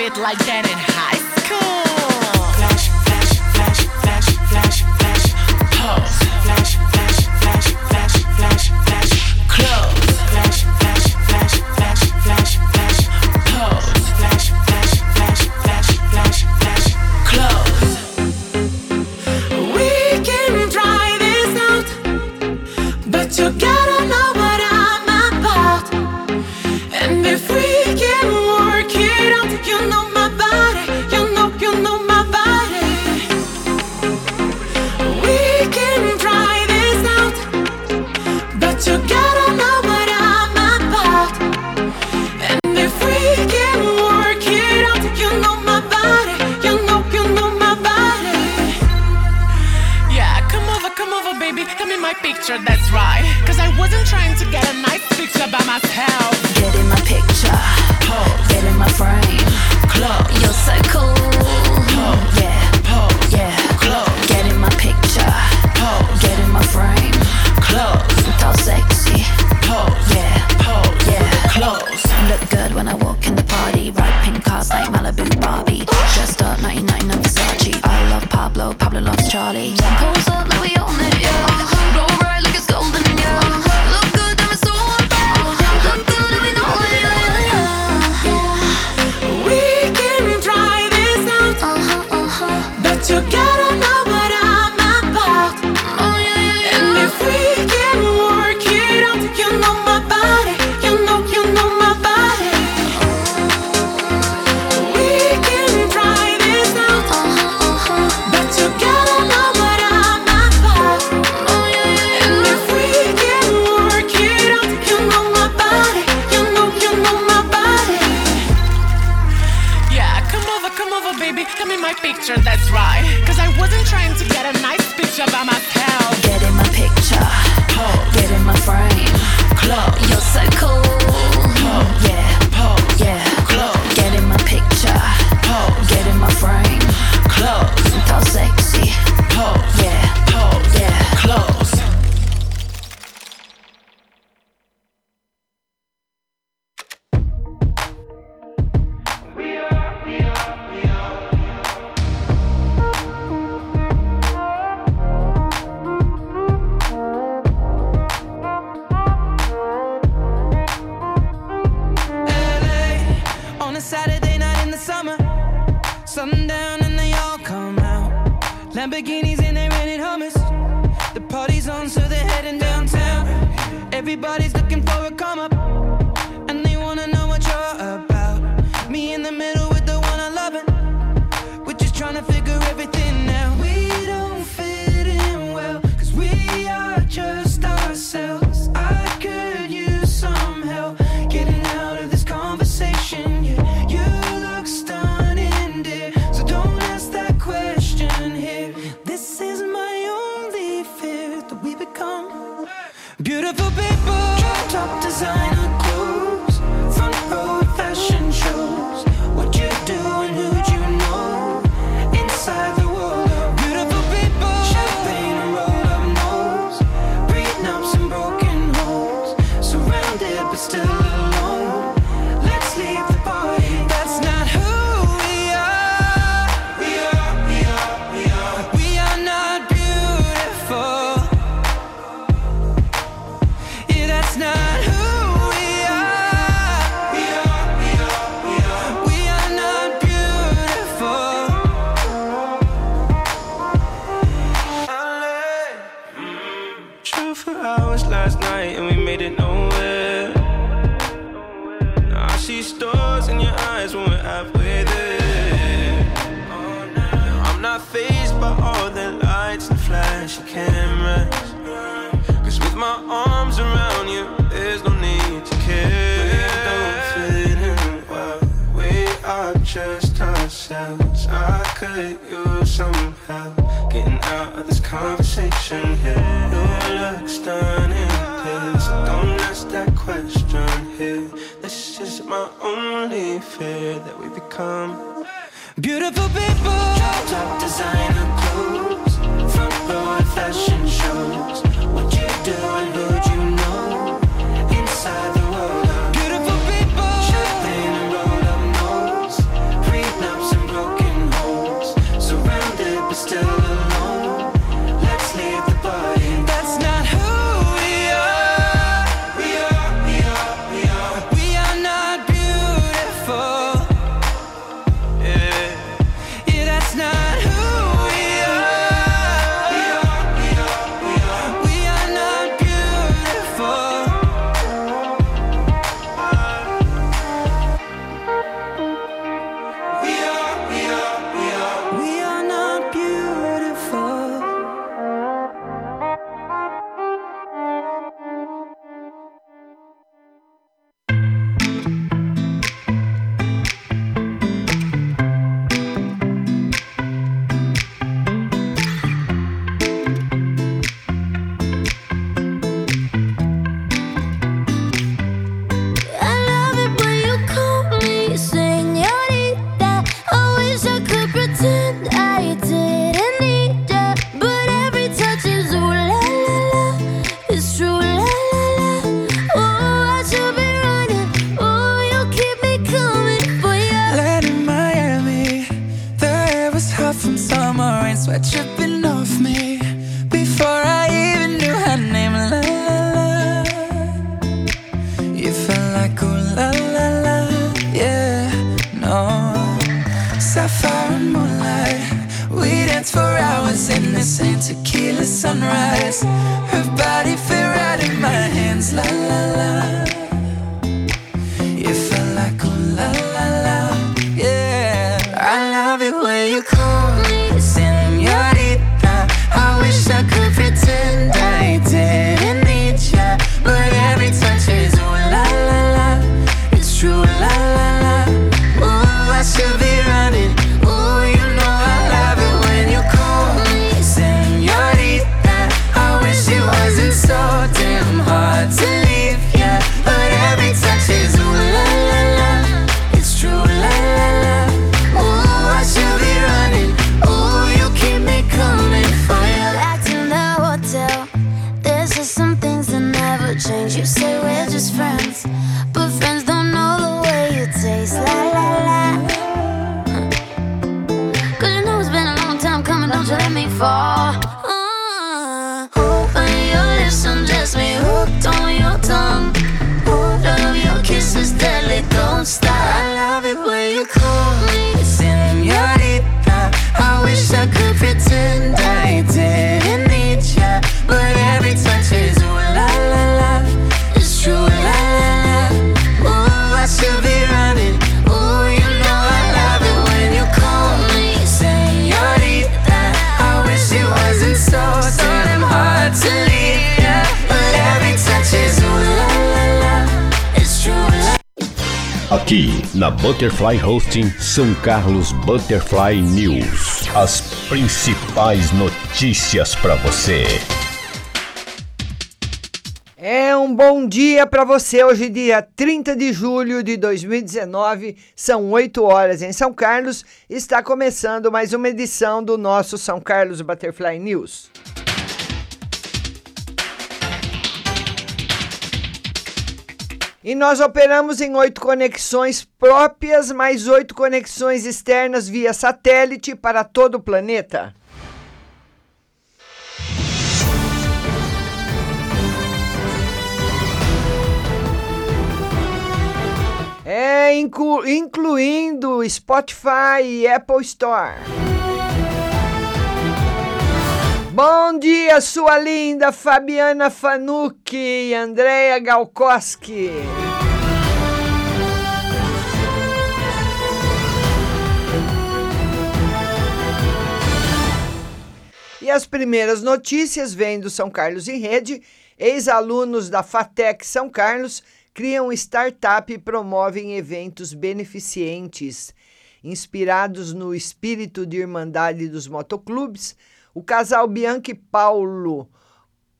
bit like that and my picture, that's right. Cause I wasn't trying to get a nice picture by myself. Get in my picture, pose. Get in my frame, close. You're so cool. Pose. Yeah, pose. Yeah, close. Get in my picture, pose. Get in my frame, close. Talk sexy, pose. Yeah, pose. Yeah, close. Look good when I walk in the party. Ride pink cars like Malibu Barbie. Dressed up 99 on Versace. I love Pablo, Pablo loves Charlie. Cool. reflection here. Your looks done in his. Don't ask that question here. This is my only fear that we become beautiful people. Top designer clothes, front row. off me before I even knew her name. La la la, you felt like oh la la la, yeah, no. Sapphire and moonlight, we danced for hours in the same tequila sunrise. Her body fit right in my hands, la la la. Aqui na Butterfly Hosting São Carlos Butterfly News. As principais notícias para você. É um bom dia para você. Hoje, dia 30 de julho de 2019, são 8 horas em São Carlos. Está começando mais uma edição do nosso São Carlos Butterfly News. E nós operamos em oito conexões próprias, mais oito conexões externas via satélite para todo o planeta. É, inclu- incluindo Spotify e Apple Store. Bom dia, sua linda Fabiana Fanucchi e Andrea Galkoski. E as primeiras notícias vêm do São Carlos em Rede. Ex-alunos da FATEC São Carlos criam startup e promovem eventos beneficentes. Inspirados no espírito de irmandade dos motoclubes, o casal Bianchi Paulo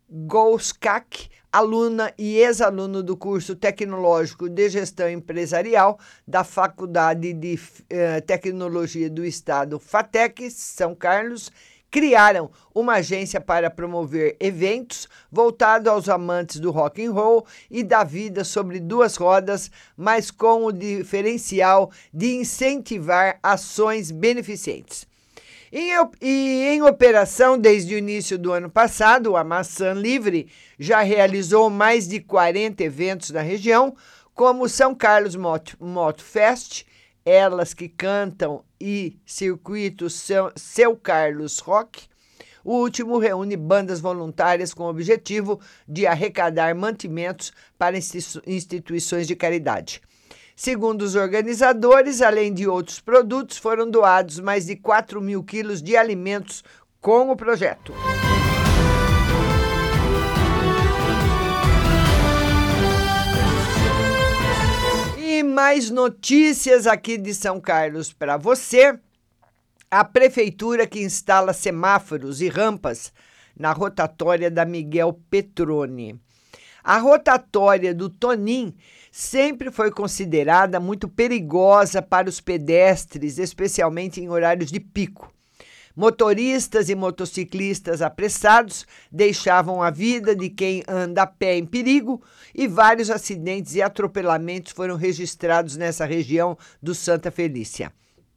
Golskak, aluna e ex-aluno do curso tecnológico de gestão empresarial da Faculdade de eh, Tecnologia do Estado, FATEC, São Carlos, criaram uma agência para promover eventos voltados aos amantes do rock and roll e da vida sobre duas rodas, mas com o diferencial de incentivar ações beneficentes. Em e em operação desde o início do ano passado, a Maçã Livre já realizou mais de 40 eventos na região, como São Carlos Moto, Moto Fest, Elas que Cantam e Circuito Seu, Seu Carlos Rock. O último reúne bandas voluntárias com o objetivo de arrecadar mantimentos para institu- instituições de caridade. Segundo os organizadores, além de outros produtos, foram doados mais de 4 mil quilos de alimentos com o projeto. Mais notícias aqui de São Carlos para você. A prefeitura que instala semáforos e rampas na rotatória da Miguel Petrone. A rotatória do Tonim sempre foi considerada muito perigosa para os pedestres, especialmente em horários de pico. Motoristas e motociclistas apressados deixavam a vida de quem anda a pé em perigo e vários acidentes e atropelamentos foram registrados nessa região do Santa Felícia.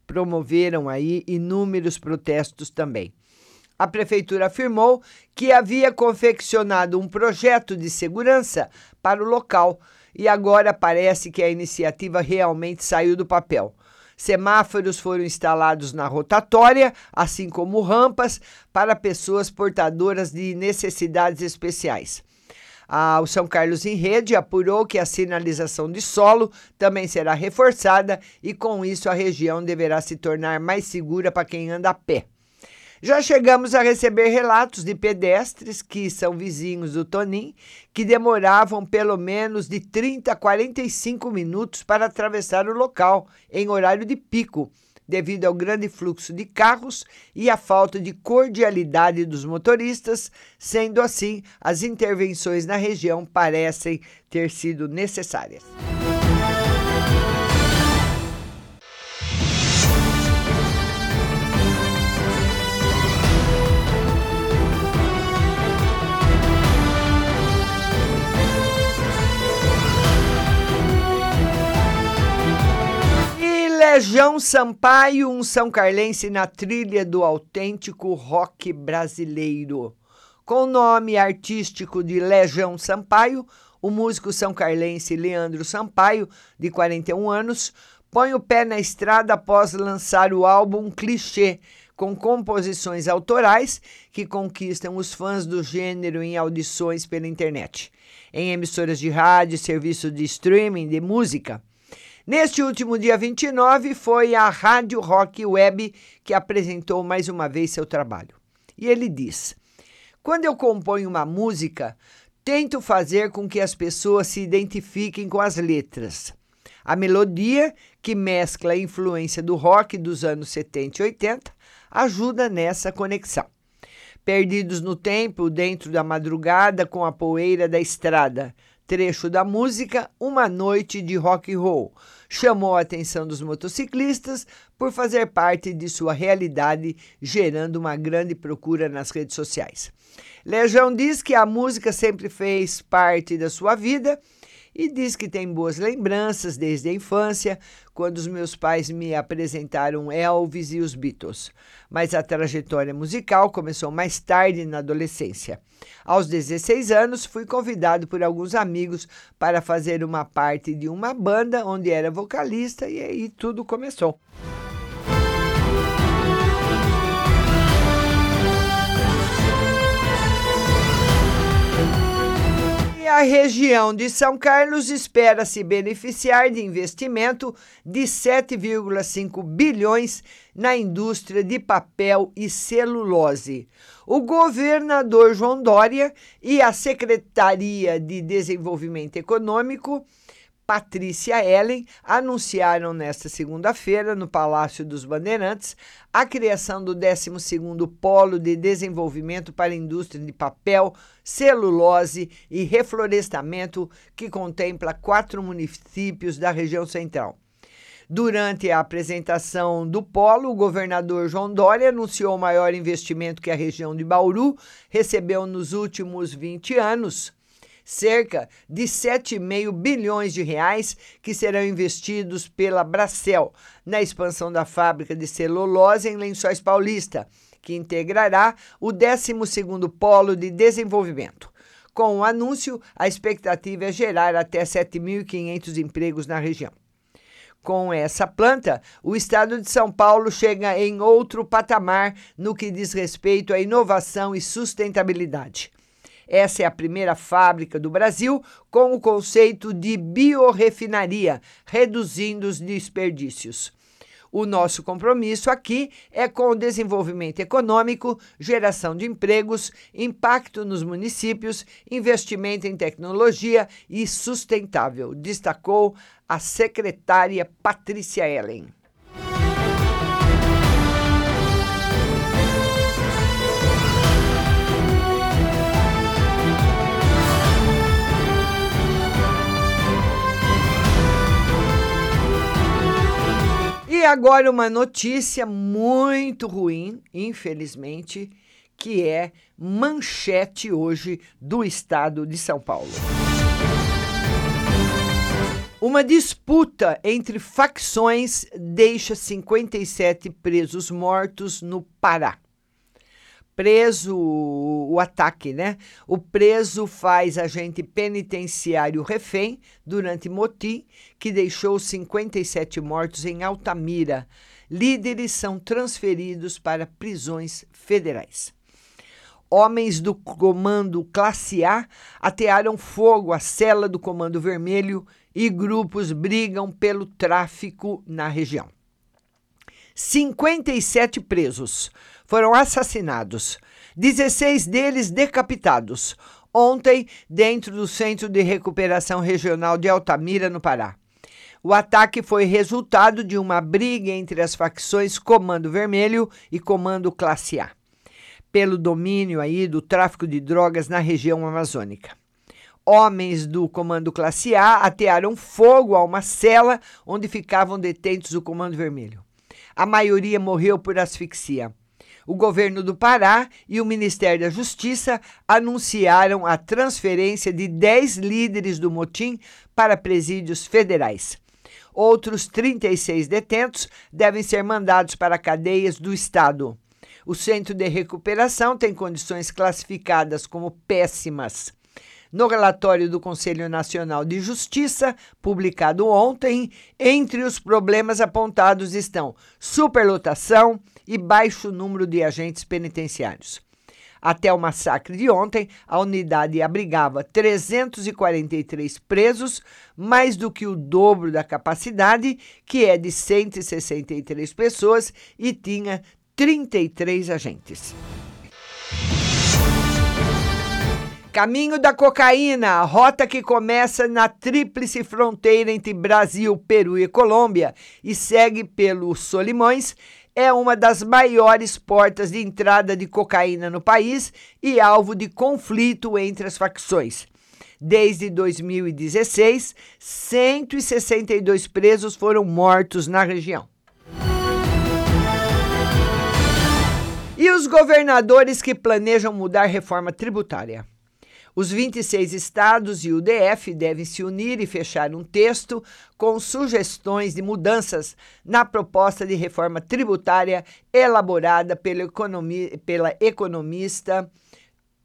Promoveram aí inúmeros protestos também. A prefeitura afirmou que havia confeccionado um projeto de segurança para o local e agora parece que a iniciativa realmente saiu do papel. Semáforos foram instalados na rotatória, assim como rampas para pessoas portadoras de necessidades especiais. Ah, o São Carlos em Rede apurou que a sinalização de solo também será reforçada e, com isso, a região deverá se tornar mais segura para quem anda a pé. Já chegamos a receber relatos de pedestres que são vizinhos do Tonim, que demoravam pelo menos de 30 a 45 minutos para atravessar o local em horário de pico, devido ao grande fluxo de carros e à falta de cordialidade dos motoristas. Sendo assim, as intervenções na região parecem ter sido necessárias. Legião Sampaio, um São Carlense na trilha do autêntico rock brasileiro. Com o nome artístico de Legião Sampaio, o músico são carlense Leandro Sampaio, de 41 anos, põe o pé na estrada após lançar o álbum Clichê, com composições autorais que conquistam os fãs do gênero em audições pela internet, em emissoras de rádio serviços de streaming de música. Neste último dia 29, foi a Rádio Rock Web que apresentou mais uma vez seu trabalho. E ele diz: Quando eu componho uma música, tento fazer com que as pessoas se identifiquem com as letras. A melodia, que mescla a influência do rock dos anos 70 e 80, ajuda nessa conexão. Perdidos no tempo, dentro da madrugada, com a poeira da estrada, trecho da música Uma Noite de Rock and Roll. Chamou a atenção dos motociclistas por fazer parte de sua realidade, gerando uma grande procura nas redes sociais. Legião diz que a música sempre fez parte da sua vida e diz que tem boas lembranças desde a infância, quando os meus pais me apresentaram Elvis e os Beatles. Mas a trajetória musical começou mais tarde na adolescência. Aos 16 anos, fui convidado por alguns amigos para fazer uma parte de uma banda onde era vocalista e aí tudo começou. A região de São Carlos espera se beneficiar de investimento de 7,5 bilhões na indústria de papel e celulose. O governador João Dória e a Secretaria de Desenvolvimento Econômico Patrícia Ellen anunciaram nesta segunda-feira, no Palácio dos Bandeirantes, a criação do 12º Polo de Desenvolvimento para a Indústria de Papel, Celulose e Reflorestamento, que contempla quatro municípios da região central. Durante a apresentação do polo, o governador João Dória anunciou o maior investimento que a região de Bauru recebeu nos últimos 20 anos cerca de 7,5 bilhões de reais que serão investidos pela Bracel na expansão da fábrica de celulose em Lençóis Paulista, que integrará o 12º Polo de Desenvolvimento. Com o anúncio, a expectativa é gerar até 7.500 empregos na região. Com essa planta, o estado de São Paulo chega em outro patamar no que diz respeito à inovação e sustentabilidade. Essa é a primeira fábrica do Brasil com o conceito de biorefinaria, reduzindo os desperdícios. O nosso compromisso aqui é com o desenvolvimento econômico, geração de empregos, impacto nos municípios, investimento em tecnologia e sustentável, destacou a secretária Patrícia Ellen. E agora uma notícia muito ruim, infelizmente, que é manchete hoje do estado de São Paulo. Uma disputa entre facções deixa 57 presos mortos no Pará. Preso o ataque, né? O preso faz agente penitenciário refém durante motim que deixou 57 mortos em Altamira. Líderes são transferidos para prisões federais. Homens do comando classe A atearam fogo à cela do Comando Vermelho e grupos brigam pelo tráfico na região. 57 presos foram assassinados, 16 deles decapitados, ontem dentro do Centro de Recuperação Regional de Altamira, no Pará. O ataque foi resultado de uma briga entre as facções Comando Vermelho e Comando Classe A, pelo domínio aí do tráfico de drogas na região amazônica. Homens do Comando Classe A atearam fogo a uma cela onde ficavam detentos o Comando Vermelho. A maioria morreu por asfixia. O governo do Pará e o Ministério da Justiça anunciaram a transferência de 10 líderes do motim para presídios federais. Outros 36 detentos devem ser mandados para cadeias do Estado. O centro de recuperação tem condições classificadas como péssimas. No relatório do Conselho Nacional de Justiça, publicado ontem, entre os problemas apontados estão superlotação e baixo número de agentes penitenciários. Até o massacre de ontem, a unidade abrigava 343 presos, mais do que o dobro da capacidade, que é de 163 pessoas, e tinha 33 agentes. Caminho da cocaína, a rota que começa na tríplice fronteira entre Brasil, Peru e Colômbia e segue pelo Solimões, é uma das maiores portas de entrada de cocaína no país e alvo de conflito entre as facções. Desde 2016, 162 presos foram mortos na região. E os governadores que planejam mudar reforma tributária? Os 26 estados e o DF devem se unir e fechar um texto com sugestões de mudanças na proposta de reforma tributária elaborada pela, economi pela economista,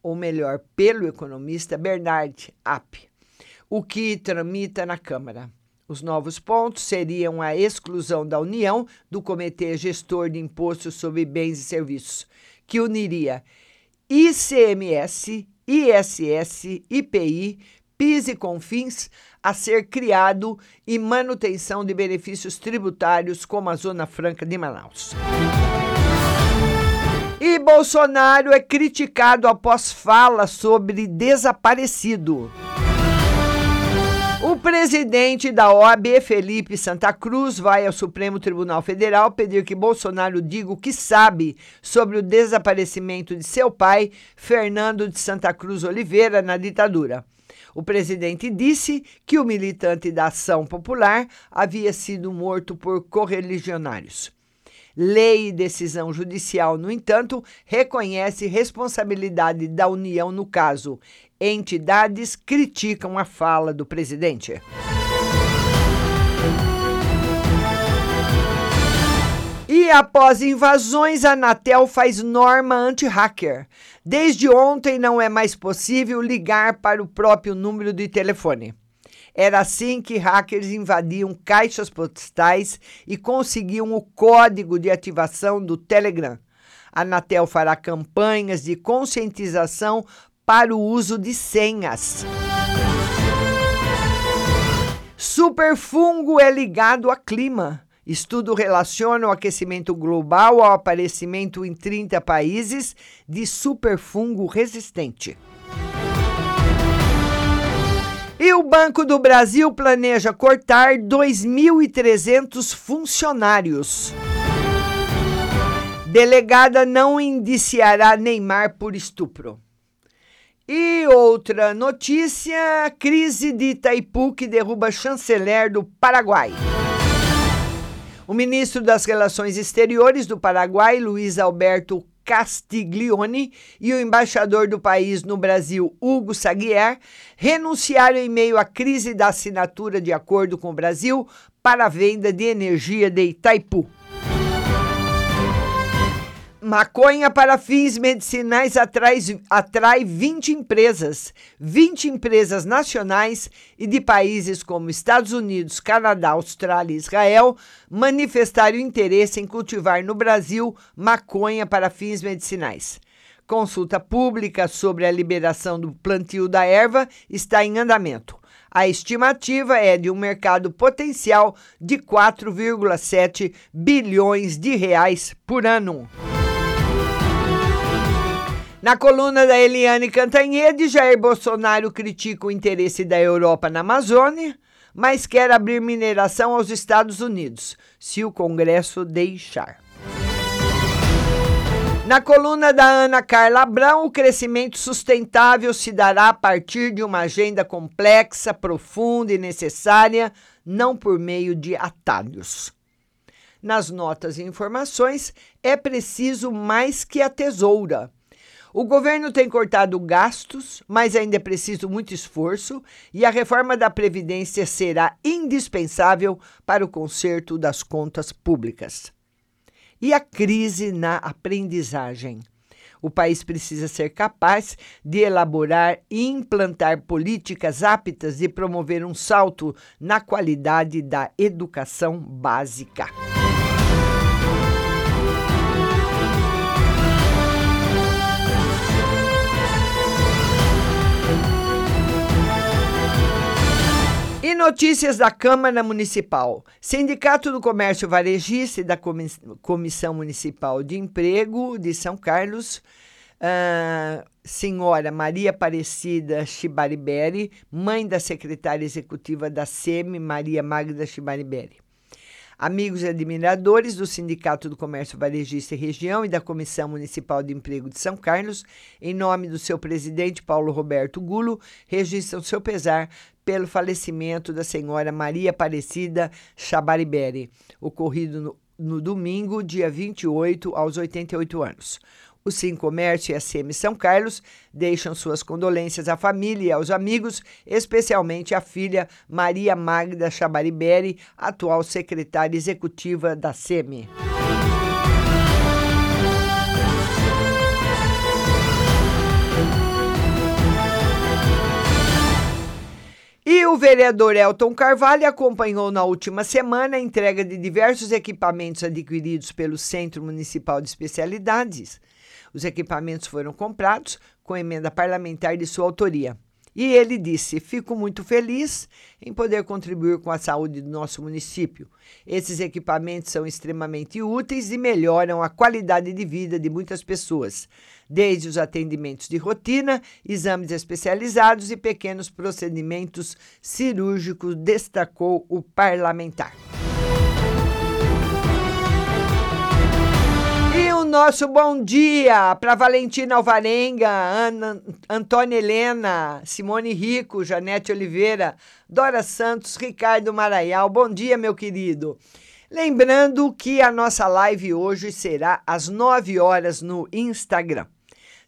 ou melhor, pelo economista Bernard App, o que tramita na Câmara. Os novos pontos seriam a exclusão da União do Comitê Gestor de Imposto sobre Bens e Serviços, que uniria ICMS, ISS, IPI, PIS e CONFINS a ser criado e manutenção de benefícios tributários como a Zona Franca de Manaus. E Bolsonaro é criticado após fala sobre desaparecido. O presidente da OAB, Felipe Santa Cruz, vai ao Supremo Tribunal Federal pedir que Bolsonaro diga o que sabe sobre o desaparecimento de seu pai, Fernando de Santa Cruz Oliveira, na ditadura. O presidente disse que o militante da Ação Popular havia sido morto por correligionários. Lei e decisão judicial, no entanto, reconhece responsabilidade da União no caso. Entidades criticam a fala do presidente. E após invasões, a Anatel faz norma anti-hacker. Desde ontem não é mais possível ligar para o próprio número de telefone. Era assim que hackers invadiam caixas postais e conseguiam o código de ativação do Telegram. A Anatel fará campanhas de conscientização para o uso de senhas. Superfungo é ligado a clima. Estudo relaciona o aquecimento global ao aparecimento em 30 países de superfungo resistente. E o Banco do Brasil planeja cortar 2.300 funcionários. Delegada não indiciará Neymar por estupro. E outra notícia: crise de Itaipu que derruba chanceler do Paraguai. O ministro das Relações Exteriores do Paraguai, Luiz Alberto Castiglione e o embaixador do país no Brasil, Hugo Saguier, renunciaram em meio à crise da assinatura de acordo com o Brasil para a venda de energia de Itaipu. Maconha para fins medicinais atrai, atrai 20 empresas, 20 empresas nacionais e de países como Estados Unidos, Canadá, Austrália e Israel manifestaram interesse em cultivar no Brasil maconha para fins medicinais. Consulta pública sobre a liberação do plantio da erva está em andamento. A estimativa é de um mercado potencial de 4,7 bilhões de reais por ano. Na coluna da Eliane Cantanhede, Jair Bolsonaro critica o interesse da Europa na Amazônia, mas quer abrir mineração aos Estados Unidos, se o Congresso deixar. Na coluna da Ana Carla Abrão, o crescimento sustentável se dará a partir de uma agenda complexa, profunda e necessária, não por meio de atalhos. Nas notas e informações, é preciso mais que a tesoura o governo tem cortado gastos, mas ainda é preciso muito esforço e a reforma da Previdência será indispensável para o conserto das contas públicas. E a crise na aprendizagem. O país precisa ser capaz de elaborar e implantar políticas aptas de promover um salto na qualidade da educação básica. Notícias da Câmara Municipal. Sindicato do Comércio Varejista e da Comissão Municipal de Emprego de São Carlos, uh, senhora Maria Aparecida Chibariberi, mãe da secretária executiva da SEMI, Maria Magda Chibariberi amigos e admiradores do Sindicato do Comércio Varejista e Região e da Comissão Municipal de Emprego de São Carlos, em nome do seu presidente Paulo Roberto Gulo, registram seu pesar pelo falecimento da senhora Maria Aparecida Chabariberi, ocorrido no, no domingo, dia 28, aos 88 anos. O Sim Comércio e a SEMI São Carlos deixam suas condolências à família e aos amigos, especialmente à filha Maria Magda Chabariberi, atual secretária executiva da SEMI. E o vereador Elton Carvalho acompanhou na última semana a entrega de diversos equipamentos adquiridos pelo Centro Municipal de Especialidades. Os equipamentos foram comprados com emenda parlamentar de sua autoria. E ele disse: Fico muito feliz em poder contribuir com a saúde do nosso município. Esses equipamentos são extremamente úteis e melhoram a qualidade de vida de muitas pessoas, desde os atendimentos de rotina, exames especializados e pequenos procedimentos cirúrgicos, destacou o parlamentar. Nosso bom dia para Valentina Alvarenga, Ana, Antônia Helena, Simone Rico, Janete Oliveira, Dora Santos, Ricardo Maraial. Bom dia, meu querido. Lembrando que a nossa live hoje será às 9 horas no Instagram.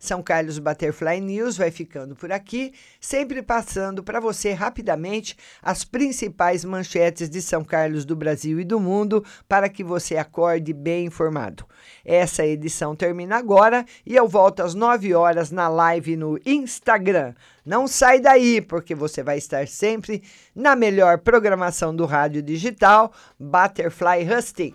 São Carlos Butterfly News vai ficando por aqui, sempre passando para você rapidamente as principais manchetes de São Carlos do Brasil e do mundo para que você acorde bem informado. Essa edição termina agora e eu volto às 9 horas na live no Instagram. Não sai daí, porque você vai estar sempre na melhor programação do rádio digital Butterfly Husting.